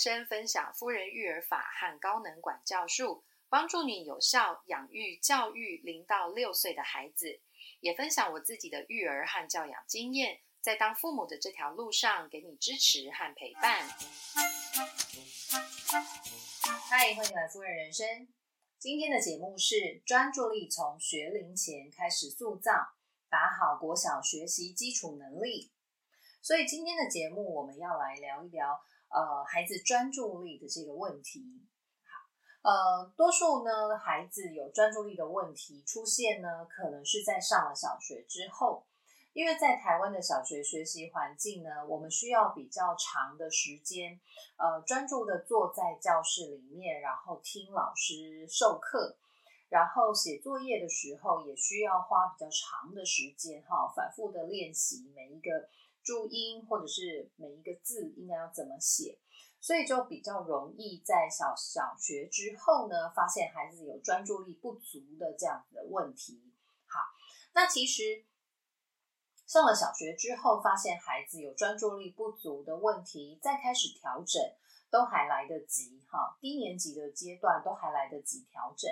生分享夫人育儿法和高能管教术，帮助你有效养育教育零到六岁的孩子。也分享我自己的育儿和教养经验，在当父母的这条路上给你支持和陪伴。嗨，欢迎来夫人人生。今天的节目是专注力从学龄前开始塑造，打好国小学习基础能力。所以今天的节目我们要来聊一聊，呃，孩子专注力的这个问题。好，呃，多数呢孩子有专注力的问题出现呢，可能是在上了小学之后。因为在台湾的小学学习环境呢，我们需要比较长的时间，呃，专注的坐在教室里面，然后听老师授课，然后写作业的时候也需要花比较长的时间，哈，反复的练习每一个注音或者是每一个字应该要怎么写，所以就比较容易在小小学之后呢，发现孩子有专注力不足的这样子的问题。好，那其实。上了小学之后，发现孩子有专注力不足的问题，再开始调整都还来得及哈。低年级的阶段都还来得及调整，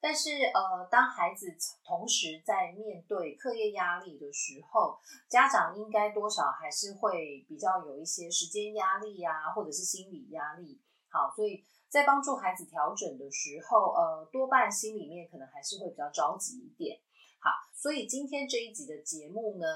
但是呃，当孩子同时在面对课业压力的时候，家长应该多少还是会比较有一些时间压力呀，或者是心理压力。好，所以在帮助孩子调整的时候，呃，多半心里面可能还是会比较着急一点。好，所以今天这一集的节目呢，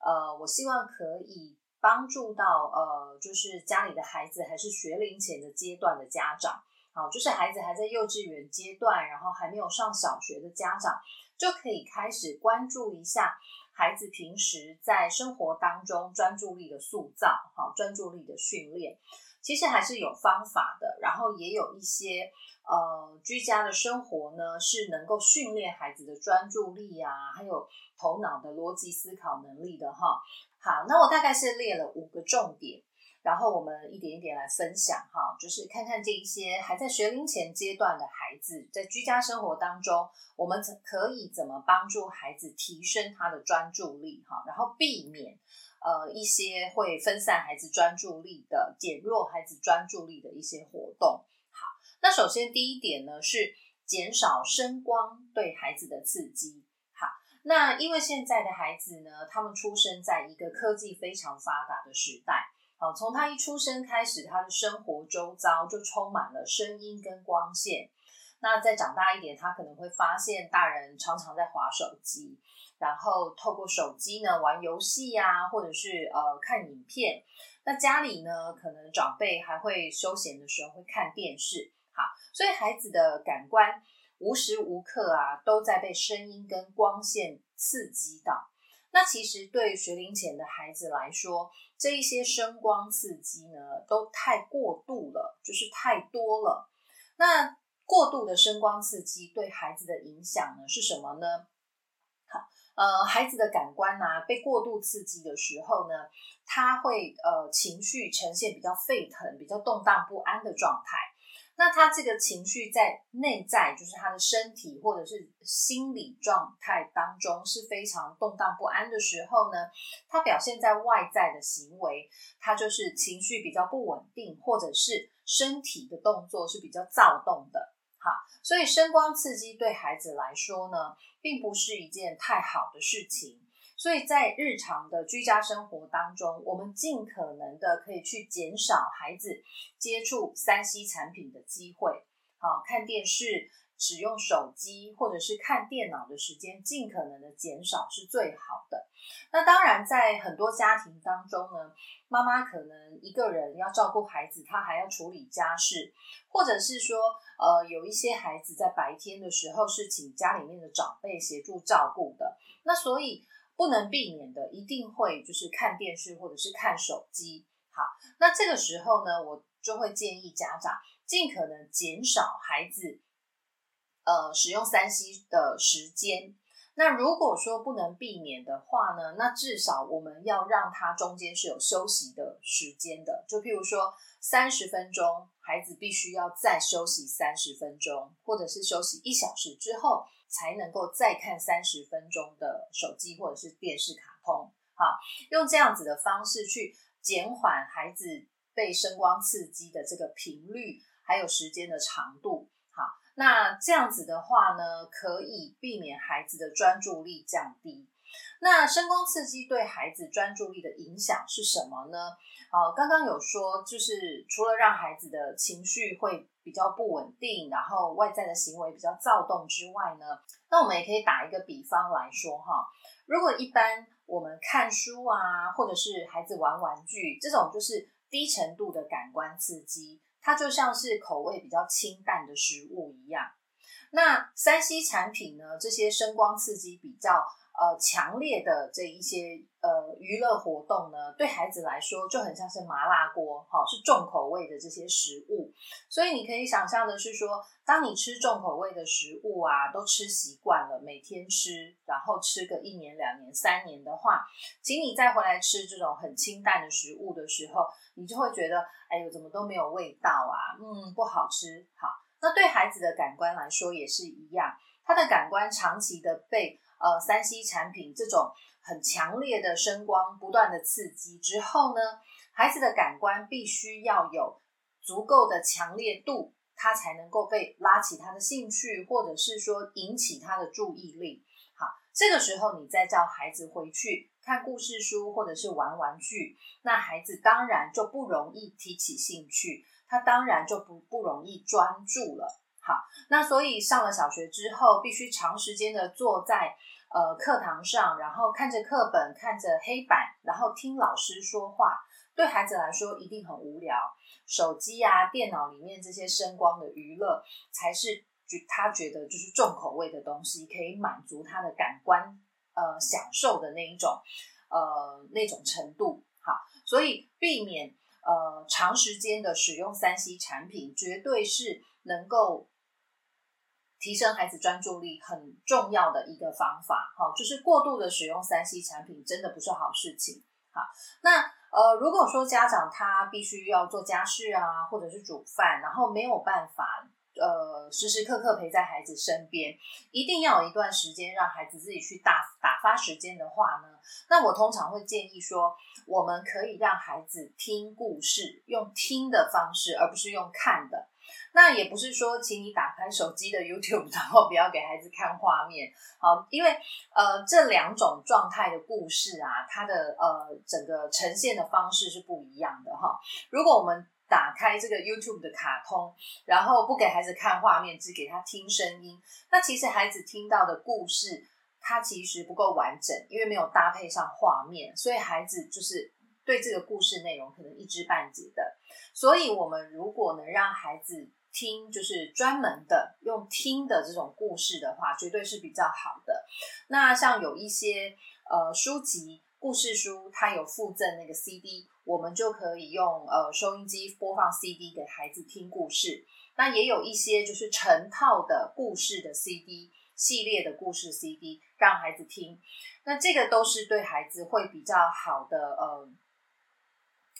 呃，我希望可以帮助到呃，就是家里的孩子还是学龄前的阶段的家长，好，就是孩子还在幼稚园阶段，然后还没有上小学的家长，就可以开始关注一下孩子平时在生活当中专注力的塑造，好，专注力的训练。其实还是有方法的，然后也有一些呃居家的生活呢，是能够训练孩子的专注力啊，还有头脑的逻辑思考能力的哈。好，那我大概是列了五个重点，然后我们一点一点来分享哈，就是看看这一些还在学龄前阶段的孩子，在居家生活当中，我们怎可以怎么帮助孩子提升他的专注力哈，然后避免。呃，一些会分散孩子专注力的、减弱孩子专注力的一些活动。好，那首先第一点呢是减少声光对孩子的刺激。好，那因为现在的孩子呢，他们出生在一个科技非常发达的时代。好，从他一出生开始，他的生活周遭就充满了声音跟光线。那再长大一点，他可能会发现大人常常在划手机。然后透过手机呢玩游戏呀，或者是呃看影片。那家里呢，可能长辈还会休闲的时候会看电视。好，所以孩子的感官无时无刻啊都在被声音跟光线刺激到。那其实对学龄前的孩子来说，这一些声光刺激呢都太过度了，就是太多了。那过度的声光刺激对孩子的影响呢是什么呢？好呃，孩子的感官呐被过度刺激的时候呢，他会呃情绪呈现比较沸腾、比较动荡不安的状态。那他这个情绪在内在，就是他的身体或者是心理状态当中是非常动荡不安的时候呢，他表现在外在的行为，他就是情绪比较不稳定，或者是身体的动作是比较躁动的。好，所以声光刺激对孩子来说呢，并不是一件太好的事情。所以在日常的居家生活当中，我们尽可能的可以去减少孩子接触三 C 产品的机会。好，看电视、使用手机或者是看电脑的时间，尽可能的减少是最好的。那当然，在很多家庭当中呢，妈妈可能一个人要照顾孩子，她还要处理家事，或者是说，呃，有一些孩子在白天的时候是请家里面的长辈协助照顾的，那所以不能避免的，一定会就是看电视或者是看手机。好，那这个时候呢，我就会建议家长尽可能减少孩子，呃，使用三 C 的时间。那如果说不能避免的话呢，那至少我们要让他中间是有休息的时间的。就譬如说三十分钟，孩子必须要再休息三十分钟，或者是休息一小时之后，才能够再看三十分钟的手机或者是电视卡通。好，用这样子的方式去减缓孩子被声光刺激的这个频率，还有时间的长度。好，那这样子的话呢，可以避免孩子的专注力降低。那声光刺激对孩子专注力的影响是什么呢？呃，刚刚有说，就是除了让孩子的情绪会比较不稳定，然后外在的行为比较躁动之外呢，那我们也可以打一个比方来说哈，如果一般我们看书啊，或者是孩子玩玩具，这种就是低程度的感官刺激，它就像是口味比较清淡的食物一样。那三 C 产品呢，这些声光刺激比较。呃，强烈的这一些呃娱乐活动呢，对孩子来说就很像是麻辣锅，哈，是重口味的这些食物。所以你可以想象的是说，当你吃重口味的食物啊，都吃习惯了，每天吃，然后吃个一年、两年、三年的话，请你再回来吃这种很清淡的食物的时候，你就会觉得，哎呦，怎么都没有味道啊，嗯，不好吃。好，那对孩子的感官来说也是一样，他的感官长期的被。呃，三 C 产品这种很强烈的声光不断的刺激之后呢，孩子的感官必须要有足够的强烈度，他才能够被拉起他的兴趣，或者是说引起他的注意力。好，这个时候你再叫孩子回去看故事书或者是玩玩具，那孩子当然就不容易提起兴趣，他当然就不不容易专注了。好，那所以上了小学之后，必须长时间的坐在呃课堂上，然后看着课本，看着黑板，然后听老师说话，对孩子来说一定很无聊。手机啊、电脑里面这些声光的娱乐，才是觉他觉得就是重口味的东西，可以满足他的感官呃享受的那一种呃那种程度。好，所以避免呃长时间的使用三 C 产品，绝对是能够。提升孩子专注力很重要的一个方法，哈，就是过度的使用三 C 产品真的不是好事情，好，那呃，如果说家长他必须要做家事啊，或者是煮饭，然后没有办法呃时时刻刻陪在孩子身边，一定要有一段时间让孩子自己去打打发时间的话呢，那我通常会建议说，我们可以让孩子听故事，用听的方式，而不是用看的。那也不是说，请你打开手机的 YouTube，然后不要给孩子看画面，好，因为呃这两种状态的故事啊，它的呃整个呈现的方式是不一样的哈。如果我们打开这个 YouTube 的卡通，然后不给孩子看画面，只给他听声音，那其实孩子听到的故事，它其实不够完整，因为没有搭配上画面，所以孩子就是对这个故事内容可能一知半解的。所以，我们如果能让孩子听，就是专门的用听的这种故事的话，绝对是比较好的。那像有一些呃书籍、故事书，它有附赠那个 CD，我们就可以用呃收音机播放 CD 给孩子听故事。那也有一些就是成套的故事的 CD 系列的故事 CD 让孩子听。那这个都是对孩子会比较好的呃。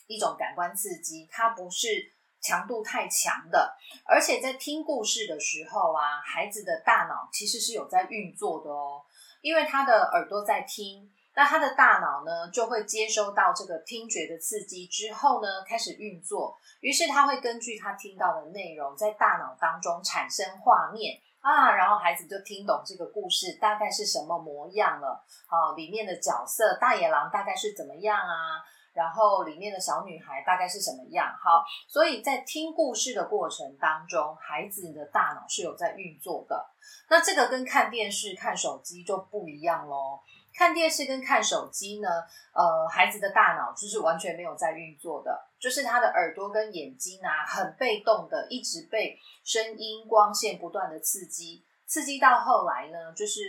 一种感官刺激，它不是强度太强的，而且在听故事的时候啊，孩子的大脑其实是有在运作的哦，因为他的耳朵在听，那他的大脑呢就会接收到这个听觉的刺激之后呢，开始运作，于是他会根据他听到的内容，在大脑当中产生画面啊，然后孩子就听懂这个故事大概是什么模样了，好，里面的角色大野狼大概是怎么样啊？然后里面的小女孩大概是什么样？好，所以在听故事的过程当中，孩子的大脑是有在运作的。那这个跟看电视、看手机就不一样喽。看电视跟看手机呢，呃，孩子的大脑就是完全没有在运作的，就是他的耳朵跟眼睛啊，很被动的，一直被声音、光线不断的刺激，刺激到后来呢，就是。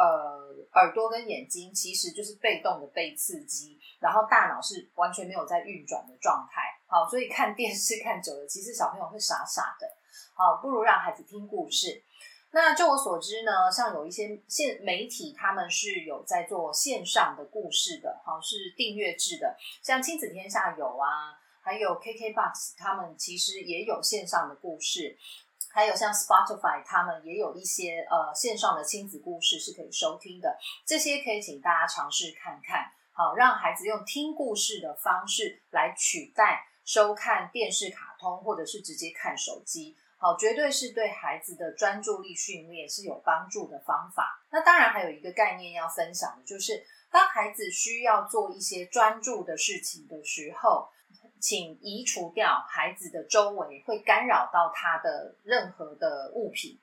呃，耳朵跟眼睛其实就是被动的被刺激，然后大脑是完全没有在运转的状态。好，所以看电视看久了，其实小朋友会傻傻的。好，不如让孩子听故事。那就我所知呢，像有一些线媒体，他们是有在做线上的故事的，好是订阅制的，像亲子天下有啊，还有 KKBOX，他们其实也有线上的故事。还有像 Spotify，他们也有一些呃线上的亲子故事是可以收听的，这些可以请大家尝试看看，好让孩子用听故事的方式来取代收看电视、卡通，或者是直接看手机。好，绝对是对孩子的专注力训练是有帮助的方法。那当然还有一个概念要分享的，就是当孩子需要做一些专注的事情的时候，请移除掉孩子的周围会干扰到他的任何的物品。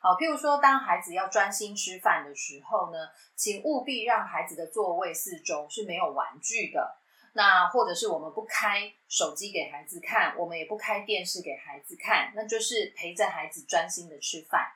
好，譬如说，当孩子要专心吃饭的时候呢，请务必让孩子的座位四周是没有玩具的。那或者是我们不开手机给孩子看，我们也不开电视给孩子看，那就是陪着孩子专心的吃饭。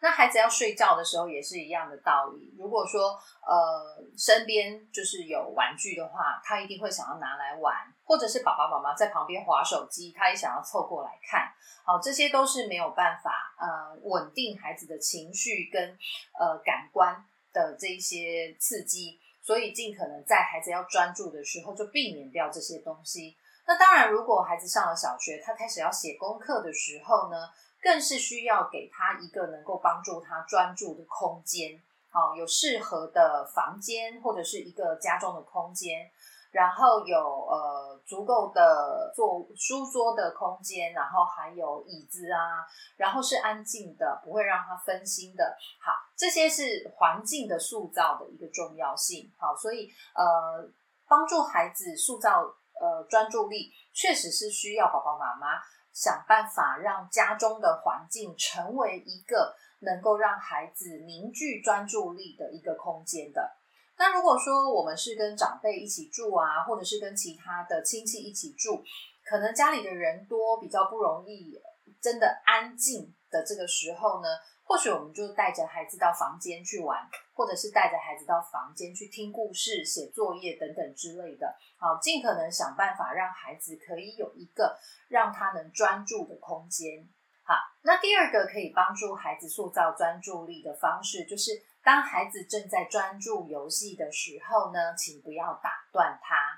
那孩子要睡觉的时候也是一样的道理。如果说呃身边就是有玩具的话，他一定会想要拿来玩，或者是爸爸妈妈在旁边划手机，他也想要凑过来看。好，这些都是没有办法呃稳定孩子的情绪跟呃感官的这一些刺激。所以，尽可能在孩子要专注的时候，就避免掉这些东西。那当然，如果孩子上了小学，他开始要写功课的时候呢，更是需要给他一个能够帮助他专注的空间。好，有适合的房间，或者是一个家中的空间。然后有呃足够的坐书桌的空间，然后还有椅子啊，然后是安静的，不会让他分心的。好，这些是环境的塑造的一个重要性。好，所以呃帮助孩子塑造呃专注力，确实是需要爸爸妈妈想办法让家中的环境成为一个能够让孩子凝聚专注力的一个空间的。那如果说我们是跟长辈一起住啊，或者是跟其他的亲戚一起住，可能家里的人多，比较不容易真的安静的这个时候呢，或许我们就带着孩子到房间去玩，或者是带着孩子到房间去听故事、写作业等等之类的。好，尽可能想办法让孩子可以有一个让他能专注的空间。好，那第二个可以帮助孩子塑造专注力的方式，就是。当孩子正在专注游戏的时候呢，请不要打断他。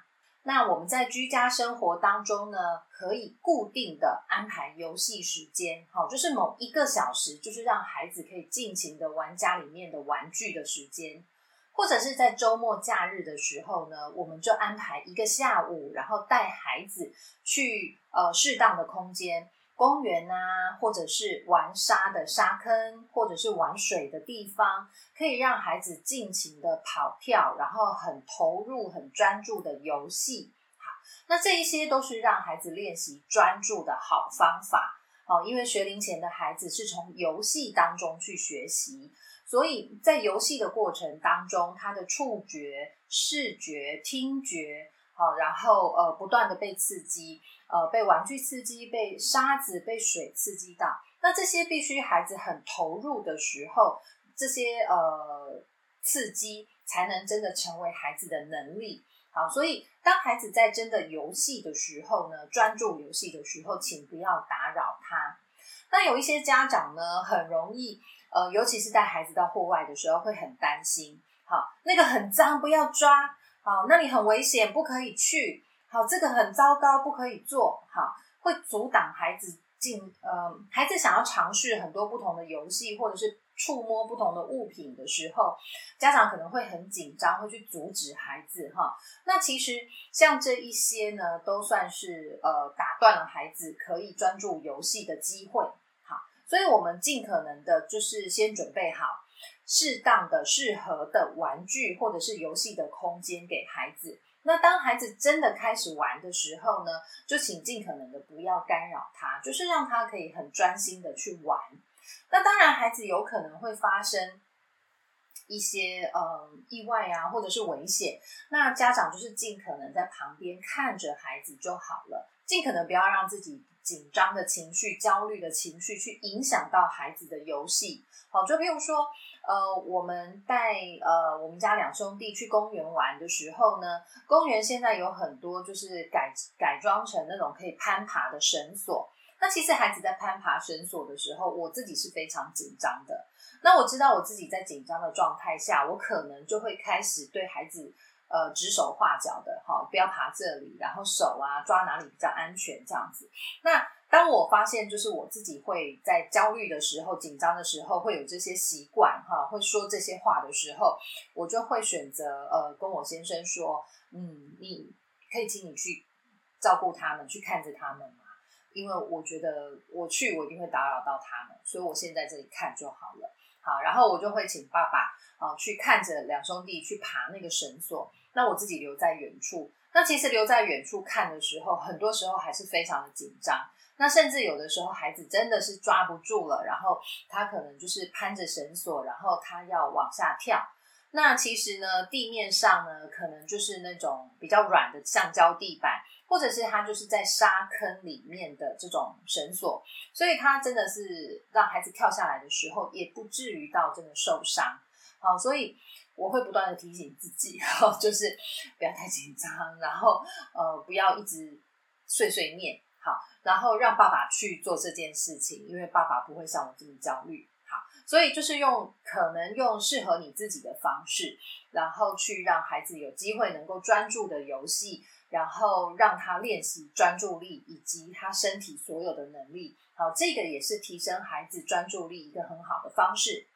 那我们在居家生活当中呢，可以固定的安排游戏时间，好，就是某一个小时，就是让孩子可以尽情的玩家里面的玩具的时间，或者是在周末假日的时候呢，我们就安排一个下午，然后带孩子去呃适当的空间。公园啊，或者是玩沙的沙坑，或者是玩水的地方，可以让孩子尽情的跑跳，然后很投入、很专注的游戏。好，那这一些都是让孩子练习专注的好方法。哦，因为学龄前的孩子是从游戏当中去学习，所以在游戏的过程当中，他的触觉、视觉、听觉，好，然后呃，不断的被刺激。呃，被玩具刺激，被沙子、被水刺激到，那这些必须孩子很投入的时候，这些呃刺激才能真的成为孩子的能力。好，所以当孩子在真的游戏的时候呢，专注游戏的时候，请不要打扰他。那有一些家长呢，很容易呃，尤其是带孩子到户外的时候，会很担心。好，那个很脏，不要抓。好，那里很危险，不可以去。好，这个很糟糕，不可以做。好，会阻挡孩子进。呃，孩子想要尝试很多不同的游戏，或者是触摸不同的物品的时候，家长可能会很紧张，会去阻止孩子。哈，那其实像这一些呢，都算是呃打断了孩子可以专注游戏的机会。好，所以我们尽可能的就是先准备好适当的、适合的玩具或者是游戏的空间给孩子。那当孩子真的开始玩的时候呢，就请尽可能的不要干扰他，就是让他可以很专心的去玩。那当然，孩子有可能会发生一些呃意外啊，或者是危险。那家长就是尽可能在旁边看着孩子就好了，尽可能不要让自己紧张的情绪、焦虑的情绪去影响到孩子的游戏。好，就比如说。呃，我们带呃我们家两兄弟去公园玩的时候呢，公园现在有很多就是改改装成那种可以攀爬的绳索。那其实孩子在攀爬绳索的时候，我自己是非常紧张的。那我知道我自己在紧张的状态下，我可能就会开始对孩子呃指手画脚的，哈，不要爬这里，然后手啊抓哪里比较安全这样子。那当我发现，就是我自己会在焦虑的时候、紧张的时候，会有这些习惯，哈，会说这些话的时候，我就会选择呃，跟我先生说，嗯，你可以请你去。照顾他们，去看着他们嘛。因为我觉得我去，我一定会打扰到他们，所以我先在这里看就好了。好，然后我就会请爸爸啊去看着两兄弟去爬那个绳索，那我自己留在远处。那其实留在远处看的时候，很多时候还是非常的紧张。那甚至有的时候，孩子真的是抓不住了，然后他可能就是攀着绳索，然后他要往下跳。那其实呢，地面上呢，可能就是那种比较软的橡胶地板，或者是他就是在沙坑里面的这种绳索，所以他真的是让孩子跳下来的时候，也不至于到真的受伤。好，所以我会不断的提醒自己，就是不要太紧张，然后呃，不要一直碎碎念。好，然后让爸爸去做这件事情，因为爸爸不会像我这么焦虑。好，所以就是用可能用适合你自己的方式，然后去让孩子有机会能够专注的游戏，然后让他练习专注力以及他身体所有的能力。好，这个也是提升孩子专注力一个很好的方式。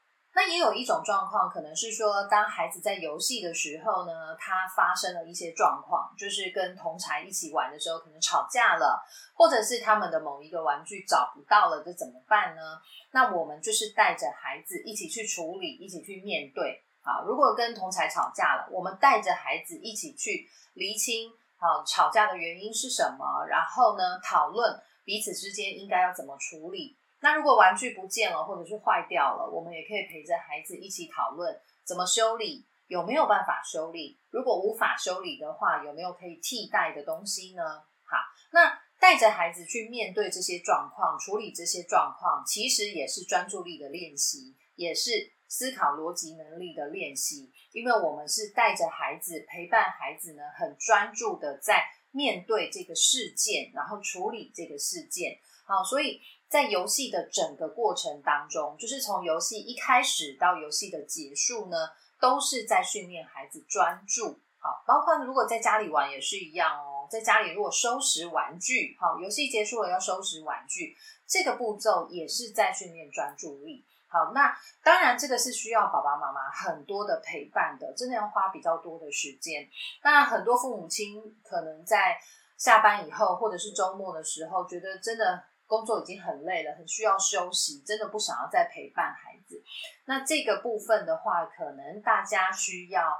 那也有一种状况，可能是说，当孩子在游戏的时候呢，他发生了一些状况，就是跟同才一起玩的时候，可能吵架了，或者是他们的某一个玩具找不到了，这怎么办呢？那我们就是带着孩子一起去处理，一起去面对。好，如果跟同才吵架了，我们带着孩子一起去厘清，好，吵架的原因是什么，然后呢，讨论彼此之间应该要怎么处理。那如果玩具不见了，或者是坏掉了，我们也可以陪着孩子一起讨论怎么修理，有没有办法修理？如果无法修理的话，有没有可以替代的东西呢？好，那带着孩子去面对这些状况，处理这些状况，其实也是专注力的练习，也是思考逻辑能力的练习。因为我们是带着孩子陪伴孩子呢，很专注的在面对这个事件，然后处理这个事件。好，所以。在游戏的整个过程当中，就是从游戏一开始到游戏的结束呢，都是在训练孩子专注。好，包括如果在家里玩也是一样哦。在家里如果收拾玩具，好，游戏结束了要收拾玩具，这个步骤也是在训练专注力。好，那当然这个是需要爸爸妈妈很多的陪伴的，真的要花比较多的时间。那很多父母亲可能在下班以后或者是周末的时候，觉得真的。工作已经很累了，很需要休息，真的不想要再陪伴孩子。那这个部分的话，可能大家需要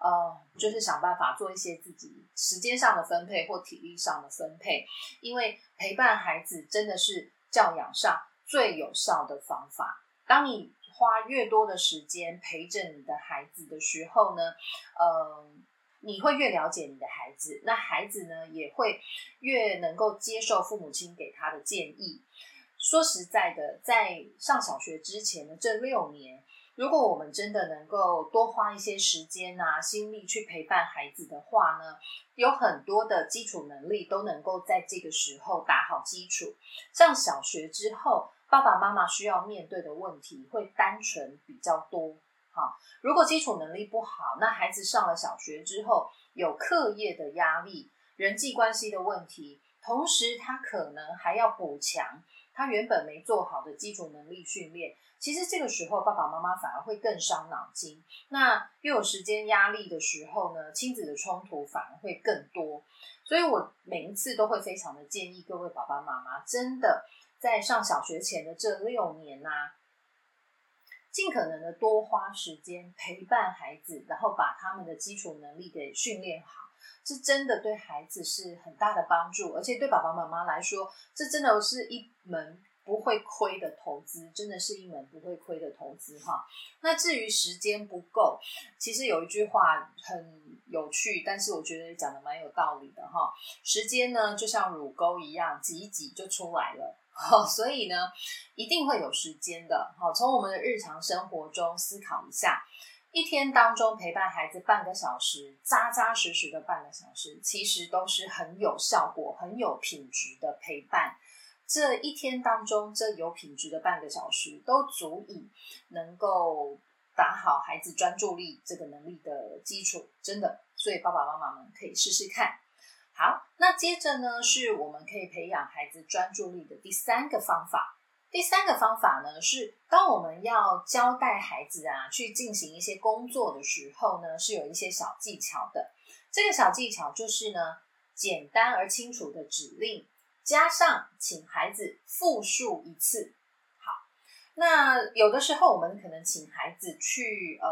呃，就是想办法做一些自己时间上的分配或体力上的分配，因为陪伴孩子真的是教养上最有效的方法。当你花越多的时间陪着你的孩子的时候呢，嗯。你会越了解你的孩子，那孩子呢也会越能够接受父母亲给他的建议。说实在的，在上小学之前的这六年，如果我们真的能够多花一些时间啊、心力去陪伴孩子的话呢，有很多的基础能力都能够在这个时候打好基础。上小学之后，爸爸妈妈需要面对的问题会单纯比较多。好，如果基础能力不好，那孩子上了小学之后，有课业的压力、人际关系的问题，同时他可能还要补强他原本没做好的基础能力训练。其实这个时候，爸爸妈妈反而会更伤脑筋。那又有时间压力的时候呢，亲子的冲突反而会更多。所以我每一次都会非常的建议各位爸爸妈妈，真的在上小学前的这六年呐。尽可能的多花时间陪伴孩子，然后把他们的基础能力给训练好，这真的对孩子是很大的帮助，而且对爸爸妈妈来说，这真的是一门不会亏的投资，真的是一门不会亏的投资哈。那至于时间不够，其实有一句话很有趣，但是我觉得讲的蛮有道理的哈。时间呢，就像乳沟一样，挤一挤就出来了。好，所以呢，一定会有时间的。好，从我们的日常生活中思考一下，一天当中陪伴孩子半个小时，扎扎实实的半个小时，其实都是很有效果、很有品质的陪伴。这一天当中，这有品质的半个小时，都足以能够打好孩子专注力这个能力的基础。真的，所以爸爸妈妈们可以试试看。好，那接着呢，是我们可以培养孩子专注力的第三个方法。第三个方法呢，是当我们要交代孩子啊去进行一些工作的时候呢，是有一些小技巧的。这个小技巧就是呢，简单而清楚的指令，加上请孩子复述一次。好，那有的时候我们可能请孩子去，呃，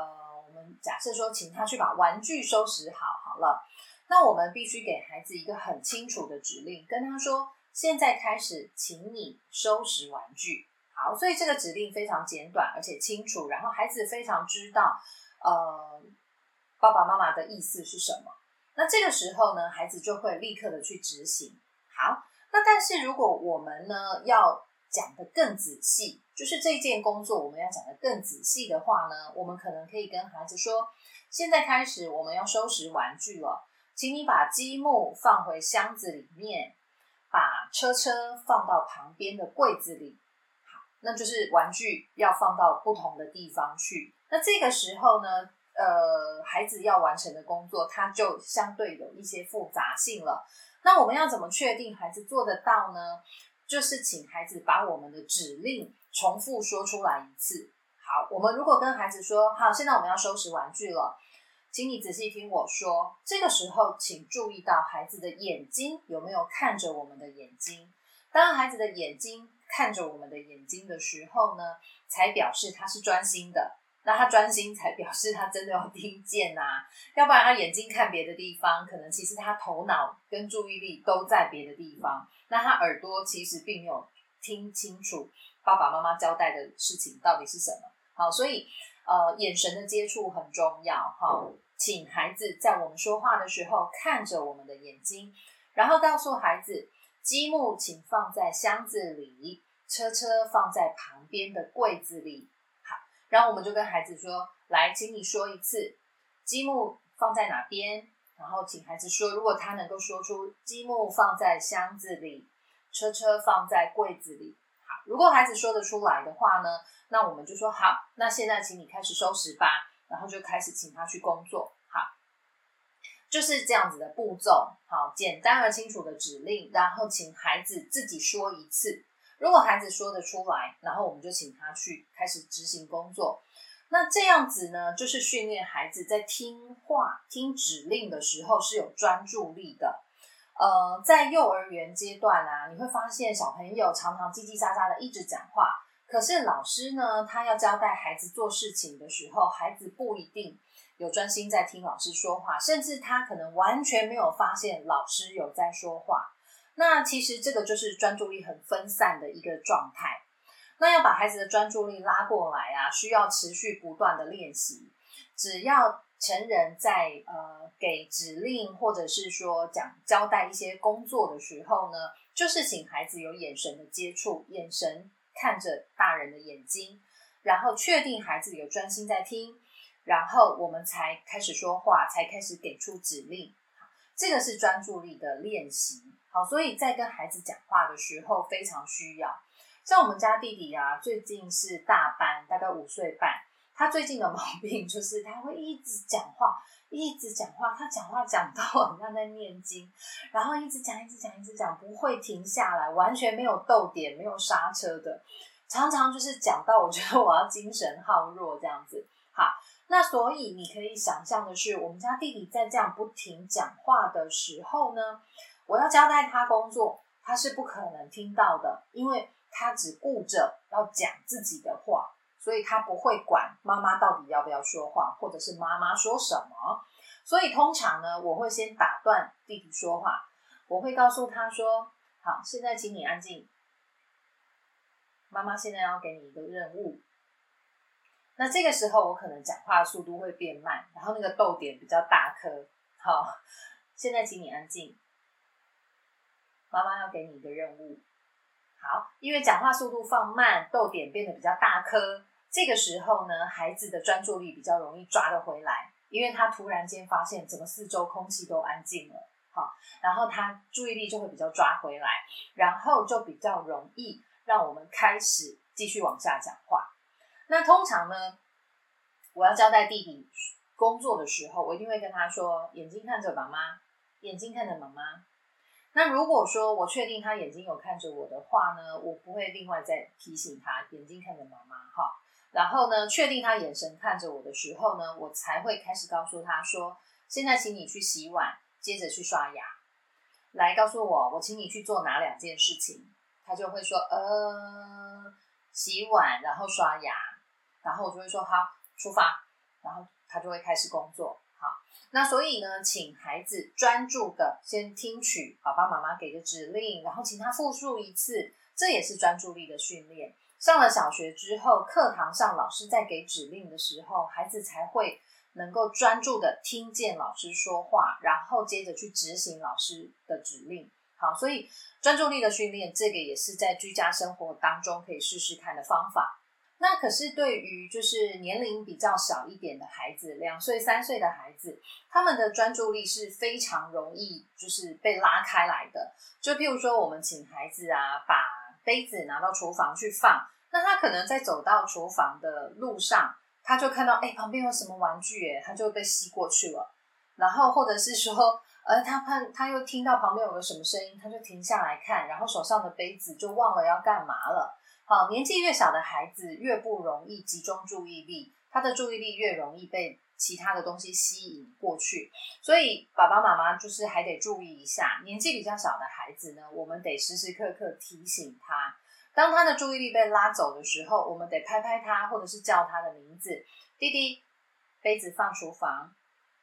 我们假设说请他去把玩具收拾好，好了，那我们必须给孩子一个很清楚的指令，跟他说：现在开始，请你收拾玩具。好，所以这个指令非常简短而且清楚，然后孩子非常知道，呃，爸爸妈妈的意思是什么。那这个时候呢，孩子就会立刻的去执行。好，那但是如果我们呢要讲的更仔细，就是这件工作我们要讲的更仔细的话呢，我们可能可以跟孩子说：现在开始我们要收拾玩具了，请你把积木放回箱子里面，把车车放到旁边的柜子里。好，那就是玩具要放到不同的地方去。那这个时候呢？呃，孩子要完成的工作，它就相对有一些复杂性了。那我们要怎么确定孩子做得到呢？就是请孩子把我们的指令重复说出来一次。好，我们如果跟孩子说：“好，现在我们要收拾玩具了，请你仔细听我说。”这个时候，请注意到孩子的眼睛有没有看着我们的眼睛。当孩子的眼睛看着我们的眼睛的时候呢，才表示他是专心的。那他专心才表示他真的有听见呐，要不然他眼睛看别的地方，可能其实他头脑跟注意力都在别的地方。那他耳朵其实并没有听清楚爸爸妈妈交代的事情到底是什么。好，所以呃，眼神的接触很重要。好，请孩子在我们说话的时候看着我们的眼睛，然后告诉孩子：积木请放在箱子里，车车放在旁边的柜子里。好然后我们就跟孩子说：“来，请你说一次，积木放在哪边？”然后请孩子说，如果他能够说出积木放在箱子里，车车放在柜子里。如果孩子说得出来的话呢，那我们就说好，那现在请你开始收拾吧。然后就开始请他去工作。好，就是这样子的步骤。好，简单而清楚的指令，然后请孩子自己说一次。如果孩子说得出来，然后我们就请他去开始执行工作。那这样子呢，就是训练孩子在听话、听指令的时候是有专注力的。呃，在幼儿园阶段啊，你会发现小朋友常常叽叽喳喳的一直讲话，可是老师呢，他要交代孩子做事情的时候，孩子不一定有专心在听老师说话，甚至他可能完全没有发现老师有在说话。那其实这个就是专注力很分散的一个状态。那要把孩子的专注力拉过来啊，需要持续不断的练习。只要成人在呃给指令或者是说讲交代一些工作的时候呢，就是请孩子有眼神的接触，眼神看着大人的眼睛，然后确定孩子有专心在听，然后我们才开始说话，才开始给出指令。这个是专注力的练习。好，所以在跟孩子讲话的时候非常需要。像我们家弟弟啊，最近是大班，大概五岁半。他最近的毛病就是他会一直讲话，一直讲话。他讲话讲到好像在念经，然后一直讲，一直讲，一直讲，不会停下来，完全没有逗点，没有刹车的。常常就是讲到我觉得我要精神耗弱这样子。好，那所以你可以想象的是，我们家弟弟在这样不停讲话的时候呢。我要交代他工作，他是不可能听到的，因为他只顾着要讲自己的话，所以他不会管妈妈到底要不要说话，或者是妈妈说什么。所以通常呢，我会先打断弟弟说话，我会告诉他说：“好，现在请你安静，妈妈现在要给你一个任务。”那这个时候我可能讲话速度会变慢，然后那个逗点比较大颗。好，现在请你安静。妈妈要给你一个任务，好，因为讲话速度放慢，逗点变得比较大颗，这个时候呢，孩子的专注力比较容易抓得回来，因为他突然间发现整个四周空气都安静了，好，然后他注意力就会比较抓回来，然后就比较容易让我们开始继续往下讲话。那通常呢，我要交代弟弟工作的时候，我一定会跟他说：眼睛看着妈妈，眼睛看着妈妈。那如果说我确定他眼睛有看着我的话呢，我不会另外再提醒他眼睛看着妈妈哈。然后呢，确定他眼神看着我的时候呢，我才会开始告诉他说：现在请你去洗碗，接着去刷牙。来告诉我，我请你去做哪两件事情？他就会说，呃，洗碗，然后刷牙，然后我就会说好，出发，然后他就会开始工作。好，那所以呢，请孩子专注的先听取爸爸妈妈给的指令，然后请他复述一次，这也是专注力的训练。上了小学之后，课堂上老师在给指令的时候，孩子才会能够专注的听见老师说话，然后接着去执行老师的指令。好，所以专注力的训练，这个也是在居家生活当中可以试试看的方法。那可是对于就是年龄比较小一点的孩子，两岁、三岁的孩子，他们的专注力是非常容易就是被拉开来的。就譬如说，我们请孩子啊，把杯子拿到厨房去放，那他可能在走到厨房的路上，他就看到哎旁边有什么玩具，哎，他就被吸过去了。然后或者是说，呃，他看他又听到旁边有个什么声音，他就停下来看，然后手上的杯子就忘了要干嘛了。好，年纪越小的孩子越不容易集中注意力，他的注意力越容易被其他的东西吸引过去。所以爸爸妈妈就是还得注意一下，年纪比较小的孩子呢，我们得时时刻刻提醒他，当他的注意力被拉走的时候，我们得拍拍他，或者是叫他的名字，弟弟，杯子放厨房。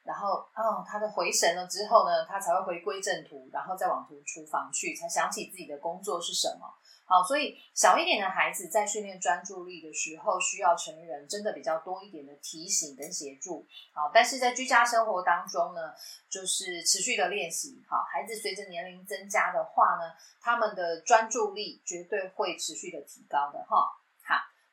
然后哦，他的回神了之后呢，他才会回归正途，然后再往图厨房去，才想起自己的工作是什么。好，所以小一点的孩子在训练专注力的时候，需要成人真的比较多一点的提醒跟协助。好，但是在居家生活当中呢，就是持续的练习。好，孩子随着年龄增加的话呢，他们的专注力绝对会持续的提高的哈。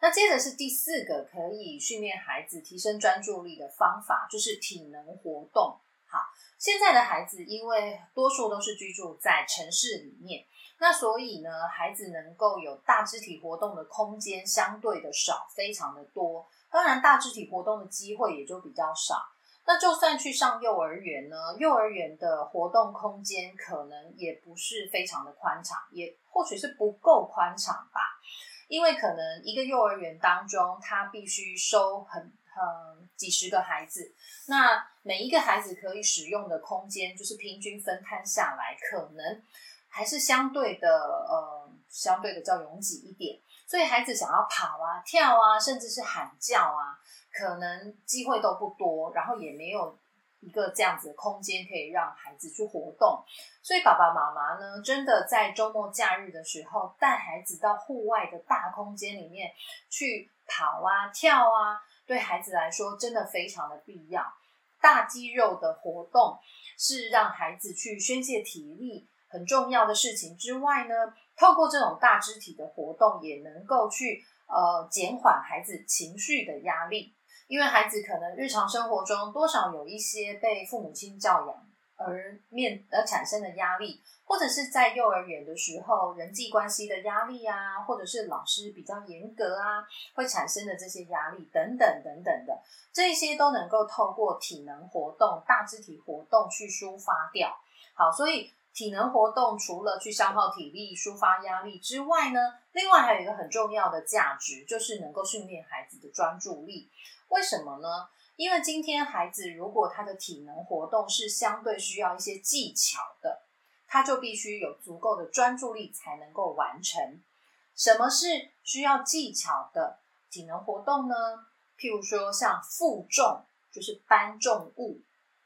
那接着是第四个可以训练孩子提升专注力的方法，就是体能活动。好，现在的孩子因为多数都是居住在城市里面。那所以呢，孩子能够有大肢体活动的空间相对的少，非常的多。当然，大肢体活动的机会也就比较少。那就算去上幼儿园呢，幼儿园的活动空间可能也不是非常的宽敞，也或许是不够宽敞吧。因为可能一个幼儿园当中，它必须收很很几十个孩子，那每一个孩子可以使用的空间，就是平均分摊下来，可能。还是相对的，呃，相对的较拥挤一点，所以孩子想要跑啊、跳啊，甚至是喊叫啊，可能机会都不多，然后也没有一个这样子的空间可以让孩子去活动。所以爸爸妈妈呢，真的在周末假日的时候，带孩子到户外的大空间里面去跑啊、跳啊，对孩子来说真的非常的必要。大肌肉的活动是让孩子去宣泄体力。很重要的事情之外呢，透过这种大肢体的活动，也能够去呃减缓孩子情绪的压力。因为孩子可能日常生活中多少有一些被父母亲教养而面而产生的压力，或者是在幼儿园的时候人际关系的压力啊，或者是老师比较严格啊，会产生的这些压力等等等等的，这些都能够透过体能活动、大肢体活动去抒发掉。好，所以。体能活动除了去消耗体力、抒发压力之外呢，另外还有一个很重要的价值，就是能够训练孩子的专注力。为什么呢？因为今天孩子如果他的体能活动是相对需要一些技巧的，他就必须有足够的专注力才能够完成。什么是需要技巧的体能活动呢？譬如说像负重，就是搬重物，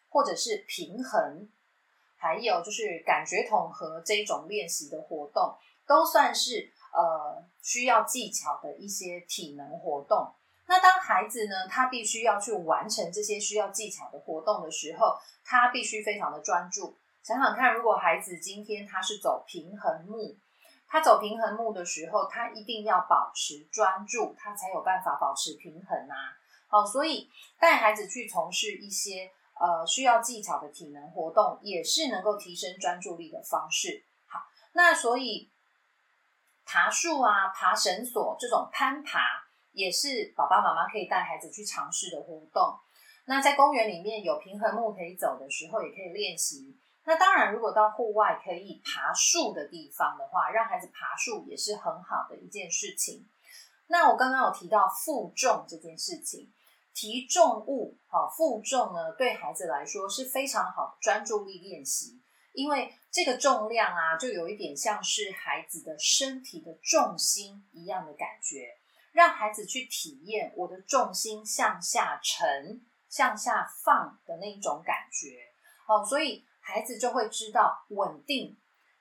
或者是平衡。还有就是感觉统合这一种练习的活动，都算是呃需要技巧的一些体能活动。那当孩子呢，他必须要去完成这些需要技巧的活动的时候，他必须非常的专注。想想看，如果孩子今天他是走平衡木，他走平衡木的时候，他一定要保持专注，他才有办法保持平衡啊。好，所以带孩子去从事一些。呃，需要技巧的体能活动也是能够提升专注力的方式。好，那所以爬树啊、爬绳索这种攀爬，也是爸爸妈妈可以带孩子去尝试的活动。那在公园里面有平衡木可以走的时候，也可以练习。那当然，如果到户外可以爬树的地方的话，让孩子爬树也是很好的一件事情。那我刚刚有提到负重这件事情。提重物，好负重呢，对孩子来说是非常好专注力练习。因为这个重量啊，就有一点像是孩子的身体的重心一样的感觉，让孩子去体验我的重心向下沉、向下放的那一种感觉。哦，所以孩子就会知道稳定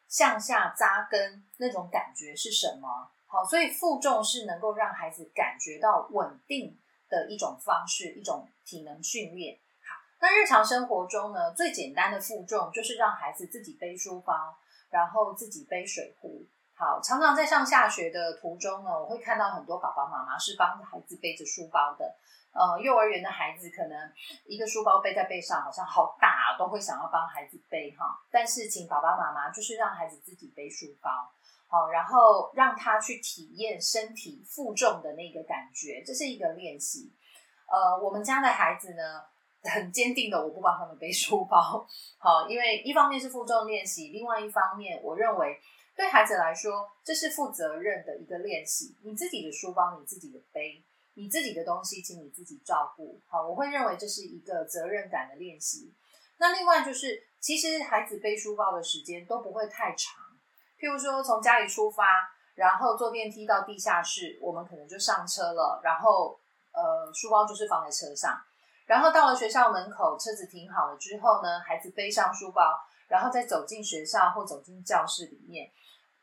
向下扎根那种感觉是什么。好，所以负重是能够让孩子感觉到稳定的一种方式，一种体能训练。好，那日常生活中呢，最简单的负重就是让孩子自己背书包，然后自己背水壶。好，常常在上下学的途中呢，我会看到很多爸爸妈妈是帮孩子背着书包的。呃，幼儿园的孩子可能一个书包背在背上，好像好大，都会想要帮孩子背哈。但是，请爸爸妈妈就是让孩子自己背书包。好，然后让他去体验身体负重的那个感觉，这是一个练习。呃，我们家的孩子呢，很坚定的，我不帮他们背书包。好，因为一方面是负重练习，另外一方面，我认为对孩子来说，这是负责任的一个练习。你自己的书包，你自己的背，你自己的东西，请你自己照顾。好，我会认为这是一个责任感的练习。那另外就是，其实孩子背书包的时间都不会太长。譬如说，从家里出发，然后坐电梯到地下室，我们可能就上车了。然后，呃，书包就是放在车上。然后到了学校门口，车子停好了之后呢，孩子背上书包，然后再走进学校或走进教室里面，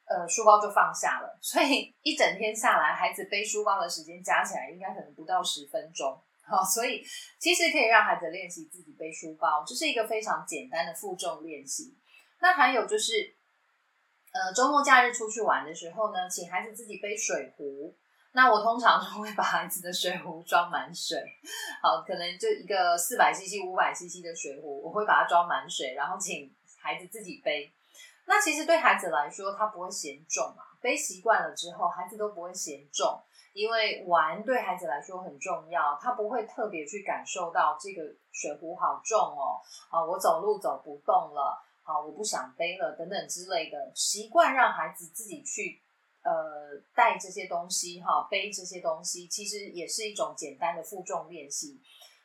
呃，书包就放下了。所以一整天下来，孩子背书包的时间加起来应该可能不到十分钟。好，所以其实可以让孩子练习自己背书包，这是一个非常简单的负重练习。那还有就是。呃，周末假日出去玩的时候呢，请孩子自己背水壶。那我通常都会把孩子的水壶装满水，好，可能就一个四百 CC、五百 CC 的水壶，我会把它装满水，然后请孩子自己背。那其实对孩子来说，他不会嫌重嘛，背习惯了之后，孩子都不会嫌重，因为玩对孩子来说很重要，他不会特别去感受到这个水壶好重哦，啊，我走路走不动了。好，我不想背了，等等之类的，习惯让孩子自己去，呃，带这些东西，哈，背这些东西，其实也是一种简单的负重练习，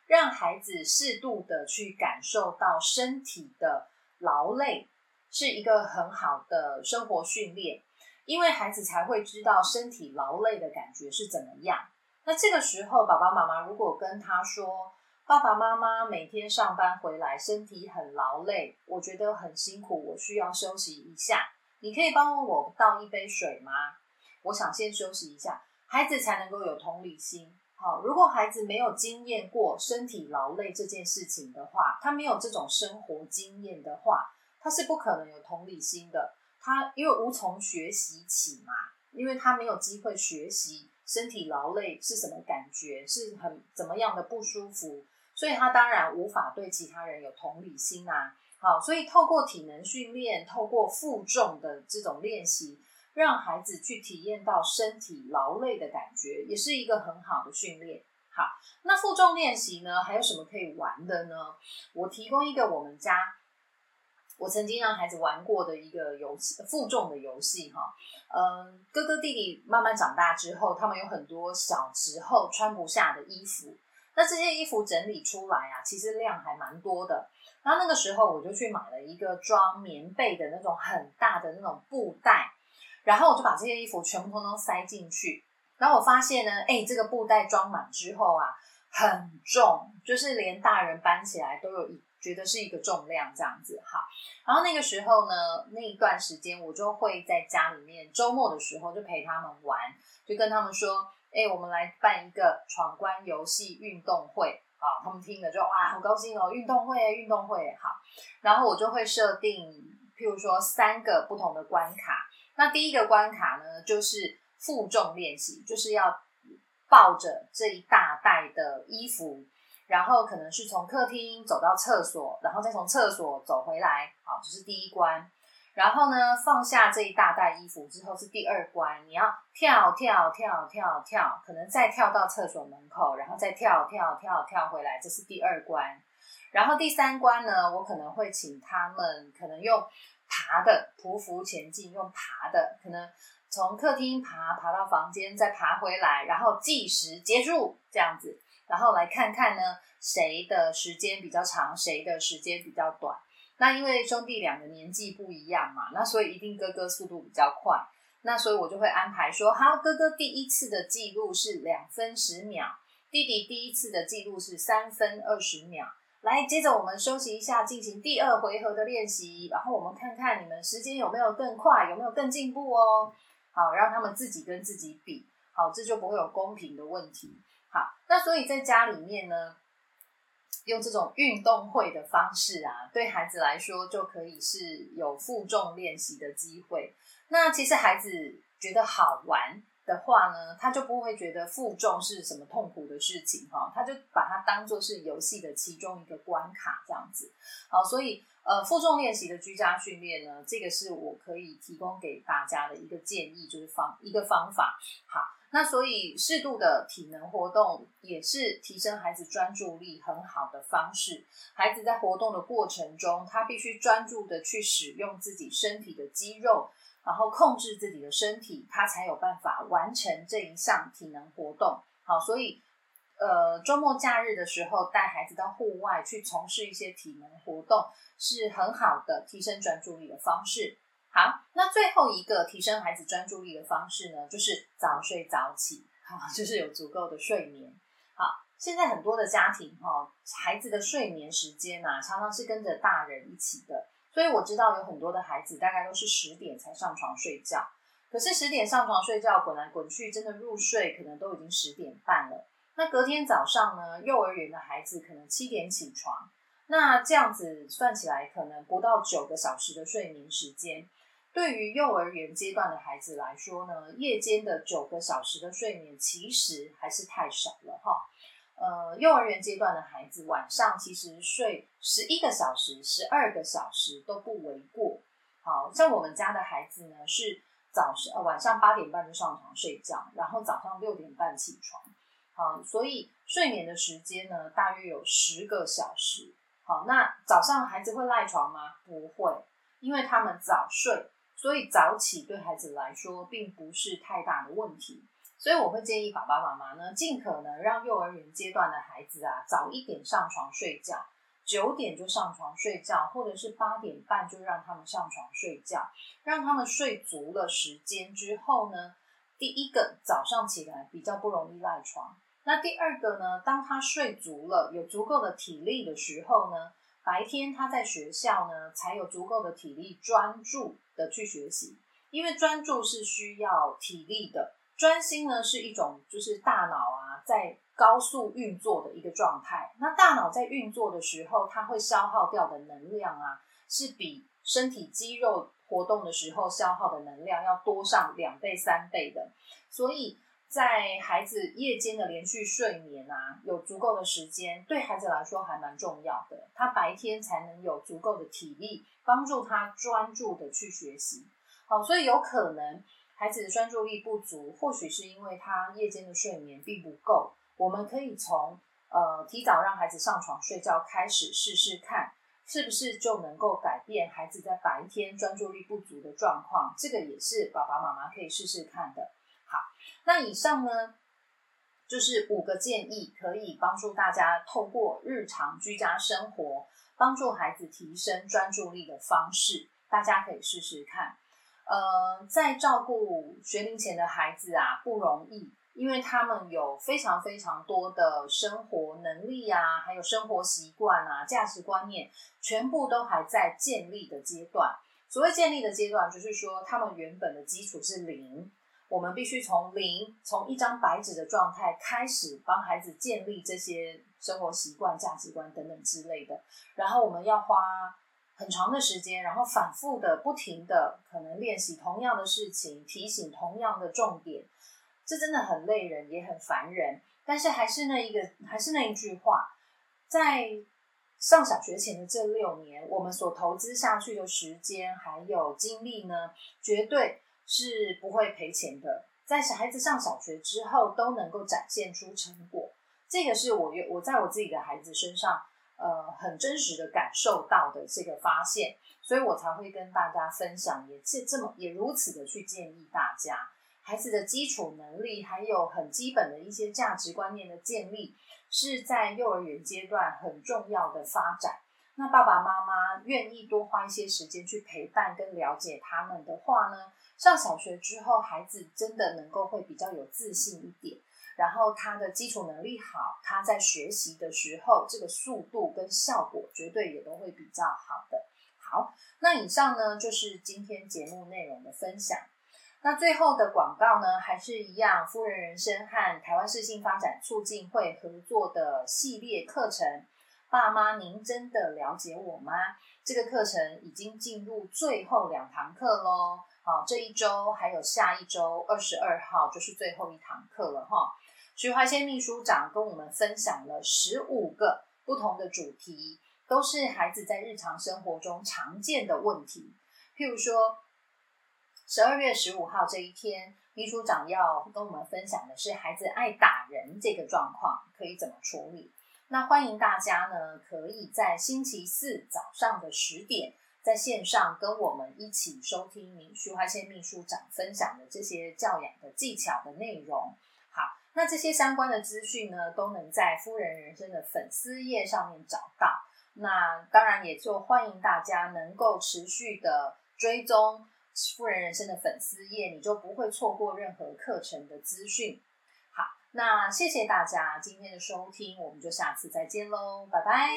让孩子适度的去感受到身体的劳累，是一个很好的生活训练，因为孩子才会知道身体劳累的感觉是怎么样。那这个时候，爸爸妈妈如果跟他说，爸爸妈妈每天上班回来，身体很劳累，我觉得很辛苦，我需要休息一下。你可以帮我倒一杯水吗？我想先休息一下，孩子才能够有同理心。好，如果孩子没有经验过身体劳累这件事情的话，他没有这种生活经验的话，他是不可能有同理心的。他因为无从学习起嘛，因为他没有机会学习身体劳累是什么感觉，是很怎么样的不舒服。所以他当然无法对其他人有同理心啊。好，所以透过体能训练，透过负重的这种练习，让孩子去体验到身体劳累的感觉，也是一个很好的训练。好，那负重练习呢，还有什么可以玩的呢？我提供一个我们家我曾经让孩子玩过的一个游戏，负重的游戏哈。嗯，哥哥弟弟慢慢长大之后，他们有很多小时候穿不下的衣服。那这些衣服整理出来啊，其实量还蛮多的。然后那个时候我就去买了一个装棉被的那种很大的那种布袋，然后我就把这些衣服全部通通塞进去。然后我发现呢，哎，这个布袋装满之后啊，很重，就是连大人搬起来都有一觉得是一个重量这样子。哈，然后那个时候呢，那一段时间我就会在家里面周末的时候就陪他们玩，就跟他们说。哎，我们来办一个闯关游戏运动会啊！他们听了就哇，好高兴哦！运动会，运动会，好。然后我就会设定，譬如说三个不同的关卡。那第一个关卡呢，就是负重练习，就是要抱着这一大袋的衣服，然后可能是从客厅走到厕所，然后再从厕所走回来，好，这是第一关。然后呢，放下这一大袋衣服之后是第二关，你要跳跳跳跳跳，可能再跳到厕所门口，然后再跳跳跳跳回来，这是第二关。然后第三关呢，我可能会请他们可能用爬的匍匐前进，用爬的，可能从客厅爬爬到房间，再爬回来，然后计时结束这样子，然后来看看呢谁的时间比较长，谁的时间比较短。那因为兄弟两个年纪不一样嘛，那所以一定哥哥速度比较快。那所以我就会安排说，好，哥哥第一次的记录是两分十秒，弟弟第一次的记录是三分二十秒。来，接着我们休息一下，进行第二回合的练习，然后我们看看你们时间有没有更快，有没有更进步哦。好，让他们自己跟自己比，好，这就不会有公平的问题。好，那所以在家里面呢，用这种运动会的方式啊，对孩子来说就可以是有负重练习的机会。那其实孩子觉得好玩。的话呢，他就不会觉得负重是什么痛苦的事情哈，他就把它当做是游戏的其中一个关卡这样子。好，所以呃，负重练习的居家训练呢，这个是我可以提供给大家的一个建议，就是方一个方法。好，那所以适度的体能活动也是提升孩子专注力很好的方式。孩子在活动的过程中，他必须专注的去使用自己身体的肌肉。然后控制自己的身体，他才有办法完成这一项体能活动。好，所以呃，周末假日的时候带孩子到户外去从事一些体能活动，是很好的提升专注力的方式。好，那最后一个提升孩子专注力的方式呢，就是早睡早起，好，就是有足够的睡眠。好，现在很多的家庭哈，孩子的睡眠时间呐，常常是跟着大人一起的。所以我知道有很多的孩子大概都是十点才上床睡觉，可是十点上床睡觉滚来滚去，真的入睡可能都已经十点半了。那隔天早上呢，幼儿园的孩子可能七点起床，那这样子算起来可能不到九个小时的睡眠时间。对于幼儿园阶段的孩子来说呢，夜间的九个小时的睡眠其实还是太少了哈。呃，幼儿园阶段的孩子晚上其实睡十一个小时、十二个小时都不为过。好像我们家的孩子呢，是早上呃晚上八点半就上床睡觉，然后早上六点半起床。好，所以睡眠的时间呢，大约有十个小时。好，那早上孩子会赖床吗？不会，因为他们早睡，所以早起对孩子来说并不是太大的问题。所以我会建议爸爸妈妈呢，尽可能让幼儿园阶段的孩子啊，早一点上床睡觉，九点就上床睡觉，或者是八点半就让他们上床睡觉，让他们睡足了时间之后呢，第一个早上起来比较不容易赖床。那第二个呢，当他睡足了，有足够的体力的时候呢，白天他在学校呢，才有足够的体力专注的去学习，因为专注是需要体力的。专心呢是一种，就是大脑啊在高速运作的一个状态。那大脑在运作的时候，它会消耗掉的能量啊，是比身体肌肉活动的时候消耗的能量要多上两倍、三倍的。所以在孩子夜间的连续睡眠啊，有足够的时间，对孩子来说还蛮重要的。他白天才能有足够的体力，帮助他专注的去学习。好，所以有可能。孩子的专注力不足，或许是因为他夜间的睡眠并不够。我们可以从呃提早让孩子上床睡觉开始试试看，是不是就能够改变孩子在白天专注力不足的状况？这个也是爸爸妈妈可以试试看的。那以上呢就是五个建议，可以帮助大家透过日常居家生活，帮助孩子提升专注力的方式，大家可以试试看。呃，在照顾学龄前的孩子啊，不容易，因为他们有非常非常多的生活能力啊，还有生活习惯啊、价值观念，全部都还在建立的阶段。所谓建立的阶段，就是说他们原本的基础是零，我们必须从零，从一张白纸的状态开始，帮孩子建立这些生活习惯、价值观等等之类的。然后我们要花。很长的时间，然后反复的、不停的，可能练习同样的事情，提醒同样的重点，这真的很累人，也很烦人。但是还是那一个，还是那一句话，在上小学前的这六年，我们所投资下去的时间还有精力呢，绝对是不会赔钱的。在小孩子上小学之后，都能够展现出成果。这个是我我在我自己的孩子身上。呃，很真实的感受到的这个发现，所以我才会跟大家分享，也是这么也如此的去建议大家，孩子的基础能力还有很基本的一些价值观念的建立，是在幼儿园阶段很重要的发展。那爸爸妈妈愿意多花一些时间去陪伴跟了解他们的话呢，上小学之后，孩子真的能够会比较有自信一点，然后他的基础能力好，他在学习的时候，这个速度跟效果绝对也都会比较好的。好，那以上呢就是今天节目内容的分享。那最后的广告呢，还是一样，夫人人生和台湾市性发展促进会合作的系列课程。爸妈，您真的了解我吗？这个课程已经进入最后两堂课喽。好，这一周还有下一周二十二号就是最后一堂课了哈。徐怀仙秘书长跟我们分享了十五个不同的主题，都是孩子在日常生活中常见的问题，譬如说。十二月十五号这一天，秘书长要跟我们分享的是孩子爱打人这个状况可以怎么处理。那欢迎大家呢，可以在星期四早上的十点，在线上跟我们一起收听徐花仙秘书长分享的这些教养的技巧的内容。好，那这些相关的资讯呢，都能在夫人人生的粉丝页上面找到。那当然，也就欢迎大家能够持续的追踪。富人人生的粉丝页，你就不会错过任何课程的资讯。好，那谢谢大家今天的收听，我们就下次再见喽，拜拜。